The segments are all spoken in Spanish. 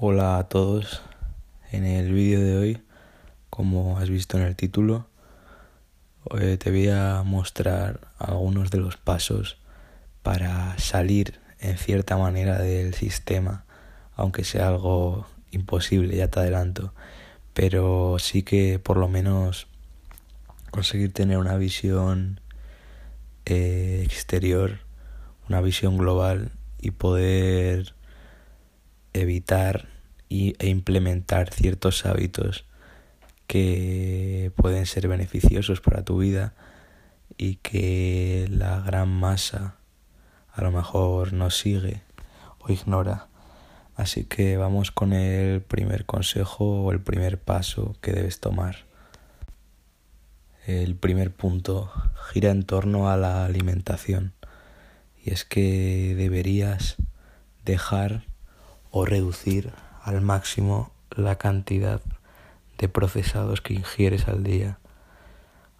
Hola a todos. En el vídeo de hoy, como has visto en el título, eh, te voy a mostrar algunos de los pasos para salir en cierta manera del sistema, aunque sea algo imposible, ya te adelanto, pero sí que por lo menos conseguir tener una visión eh, exterior, una visión global y poder evitar y, e implementar ciertos hábitos que pueden ser beneficiosos para tu vida y que la gran masa a lo mejor no sigue o ignora. Así que vamos con el primer consejo o el primer paso que debes tomar. El primer punto gira en torno a la alimentación y es que deberías dejar o reducir al máximo la cantidad de procesados que ingieres al día,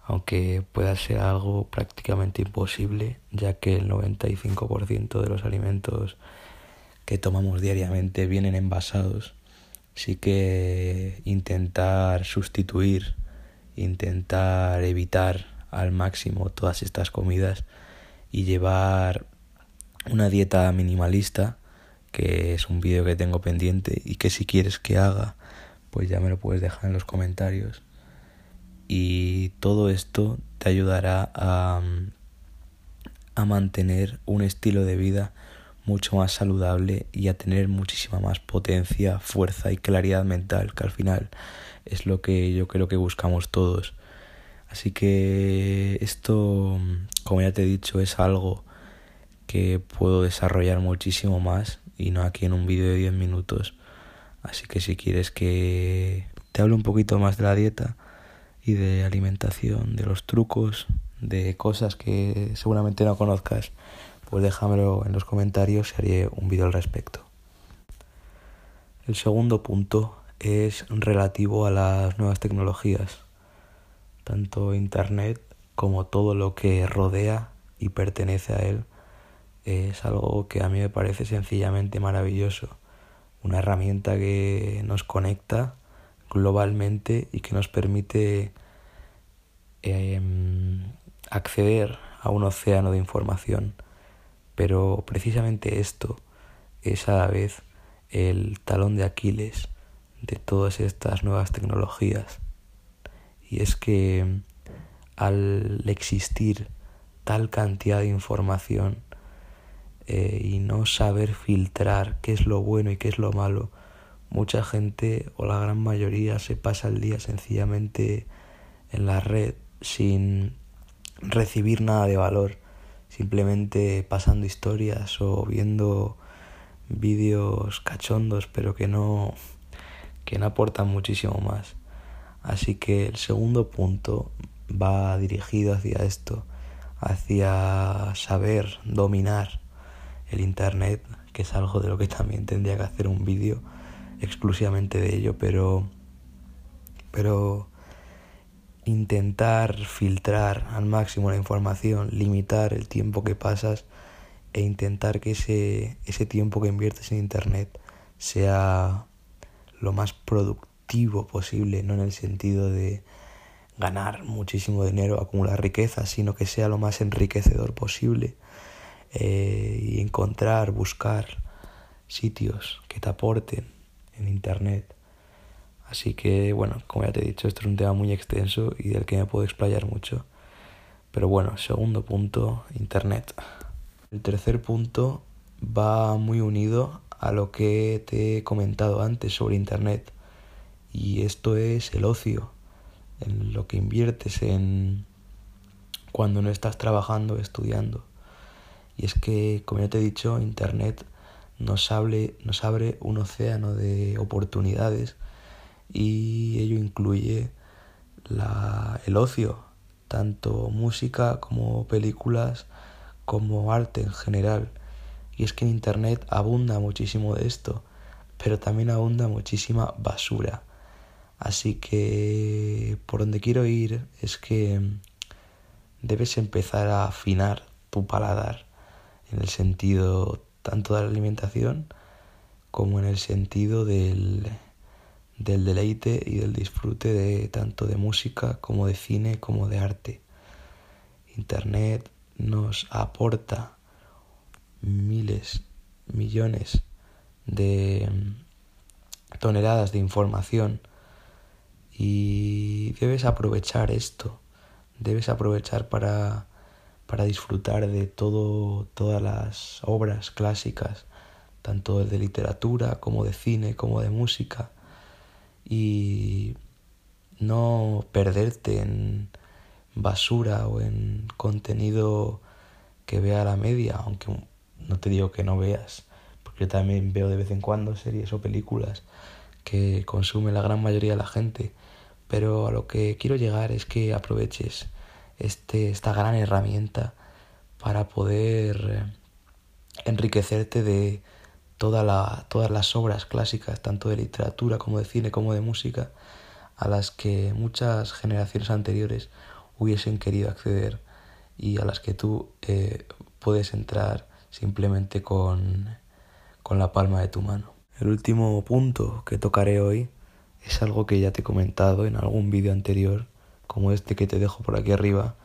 aunque pueda ser algo prácticamente imposible, ya que el 95% de los alimentos que tomamos diariamente vienen envasados. Sí que intentar sustituir, intentar evitar al máximo todas estas comidas y llevar una dieta minimalista que es un vídeo que tengo pendiente y que si quieres que haga, pues ya me lo puedes dejar en los comentarios. Y todo esto te ayudará a, a mantener un estilo de vida mucho más saludable y a tener muchísima más potencia, fuerza y claridad mental, que al final es lo que yo creo que buscamos todos. Así que esto, como ya te he dicho, es algo que puedo desarrollar muchísimo más y no aquí en un vídeo de 10 minutos. Así que si quieres que te hable un poquito más de la dieta y de alimentación, de los trucos, de cosas que seguramente no conozcas, pues déjamelo en los comentarios y haré un vídeo al respecto. El segundo punto es relativo a las nuevas tecnologías, tanto Internet como todo lo que rodea y pertenece a él es algo que a mí me parece sencillamente maravilloso. Una herramienta que nos conecta globalmente y que nos permite em, acceder a un océano de información. Pero precisamente esto es a la vez el talón de Aquiles de todas estas nuevas tecnologías. Y es que al existir tal cantidad de información, eh, y no saber filtrar qué es lo bueno y qué es lo malo. Mucha gente o la gran mayoría se pasa el día sencillamente en la red sin recibir nada de valor, simplemente pasando historias o viendo vídeos cachondos pero que no que no aportan muchísimo más. Así que el segundo punto va dirigido hacia esto, hacia saber dominar el Internet, que es algo de lo que también tendría que hacer un vídeo exclusivamente de ello, pero, pero intentar filtrar al máximo la información, limitar el tiempo que pasas e intentar que ese, ese tiempo que inviertes en Internet sea lo más productivo posible, no en el sentido de ganar muchísimo dinero, acumular riqueza, sino que sea lo más enriquecedor posible eh, y encontrar, buscar sitios que te aporten en Internet. Así que, bueno, como ya te he dicho, esto es un tema muy extenso y del que me puedo explayar mucho. Pero bueno, segundo punto, Internet. El tercer punto va muy unido a lo que te he comentado antes sobre Internet. Y esto es el ocio, en lo que inviertes en cuando no estás trabajando, estudiando. Y es que, como ya te he dicho, Internet nos, abre, nos abre un océano de oportunidades y ello incluye la, el ocio, tanto música como películas, como arte en general. Y es que en Internet abunda muchísimo de esto, pero también abunda muchísima basura. Así que por donde quiero ir es que debes empezar a afinar tu paladar en el sentido tanto de la alimentación como en el sentido del, del deleite y del disfrute de tanto de música como de cine como de arte. Internet nos aporta miles, millones de toneladas de información y debes aprovechar esto, debes aprovechar para, para disfrutar de todo, todas las obras clásicas, tanto de literatura como de cine, como de música, y no perderte en basura o en contenido que vea la media, aunque no te digo que no veas, porque yo también veo de vez en cuando series o películas que consume la gran mayoría de la gente, pero a lo que quiero llegar es que aproveches este, esta gran herramienta para poder enriquecerte de toda la, todas las obras clásicas, tanto de literatura como de cine como de música, a las que muchas generaciones anteriores hubiesen querido acceder y a las que tú eh, puedes entrar simplemente con, con la palma de tu mano. El último punto que tocaré hoy es algo que ya te he comentado en algún vídeo anterior, como este que te dejo por aquí arriba,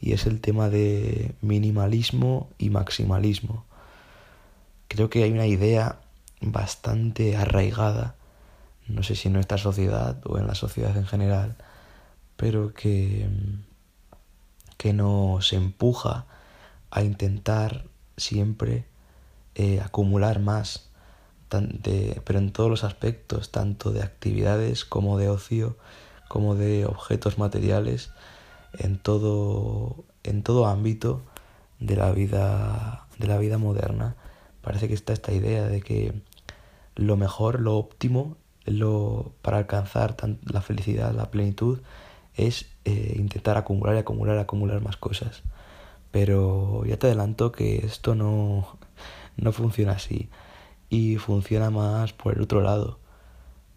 y es el tema de minimalismo y maximalismo. Creo que hay una idea bastante arraigada, no sé si en nuestra sociedad o en la sociedad en general, pero que, que nos empuja a intentar siempre eh, acumular más, pero en todos los aspectos, tanto de actividades como de ocio, como de objetos materiales, en todo, en todo ámbito de la vida, de la vida moderna. Parece que está esta idea de que lo mejor, lo óptimo, lo, para alcanzar la felicidad, la plenitud, es eh, intentar acumular y acumular, acumular más cosas. Pero ya te adelanto que esto no, no funciona así. Y funciona más por el otro lado,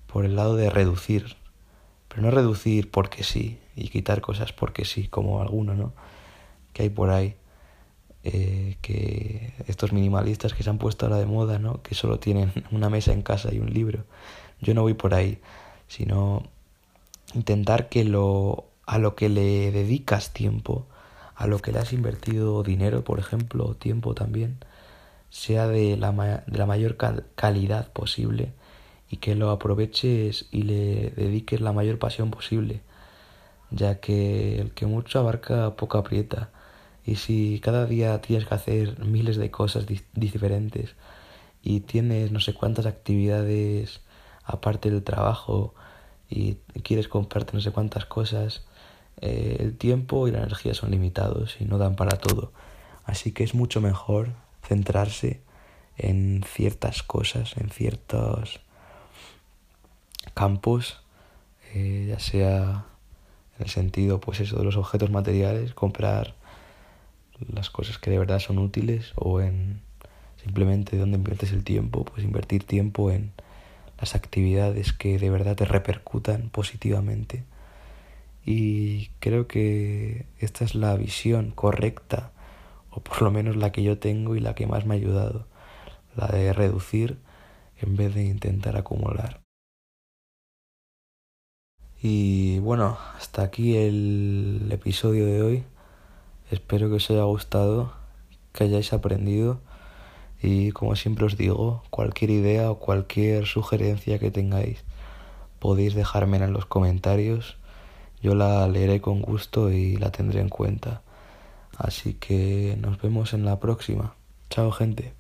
por el lado de reducir. Pero no reducir porque sí, y quitar cosas porque sí, como alguno, ¿no? Que hay por ahí. Eh, que estos minimalistas que se han puesto ahora de moda, ¿no? Que solo tienen una mesa en casa y un libro. Yo no voy por ahí, sino intentar que lo a lo que le dedicas tiempo, a lo que le has invertido dinero, por ejemplo, o tiempo también, sea de la, de la mayor calidad posible y que lo aproveches y le dediques la mayor pasión posible ya que el que mucho abarca poco aprieta. Y si cada día tienes que hacer miles de cosas diferentes y tienes no sé cuántas actividades aparte del trabajo y quieres comprarte no sé cuántas cosas, eh, el tiempo y la energía son limitados y no dan para todo. Así que es mucho mejor centrarse en ciertas cosas, en ciertos campos, eh, ya sea en el sentido, pues eso, de los objetos materiales, comprar las cosas que de verdad son útiles o en simplemente donde inviertes el tiempo, pues invertir tiempo en las actividades que de verdad te repercutan positivamente. Y creo que esta es la visión correcta, o por lo menos la que yo tengo y la que más me ha ayudado, la de reducir en vez de intentar acumular. Y bueno, hasta aquí el episodio de hoy. Espero que os haya gustado, que hayáis aprendido y como siempre os digo, cualquier idea o cualquier sugerencia que tengáis podéis dejármela en los comentarios. Yo la leeré con gusto y la tendré en cuenta. Así que nos vemos en la próxima. Chao gente.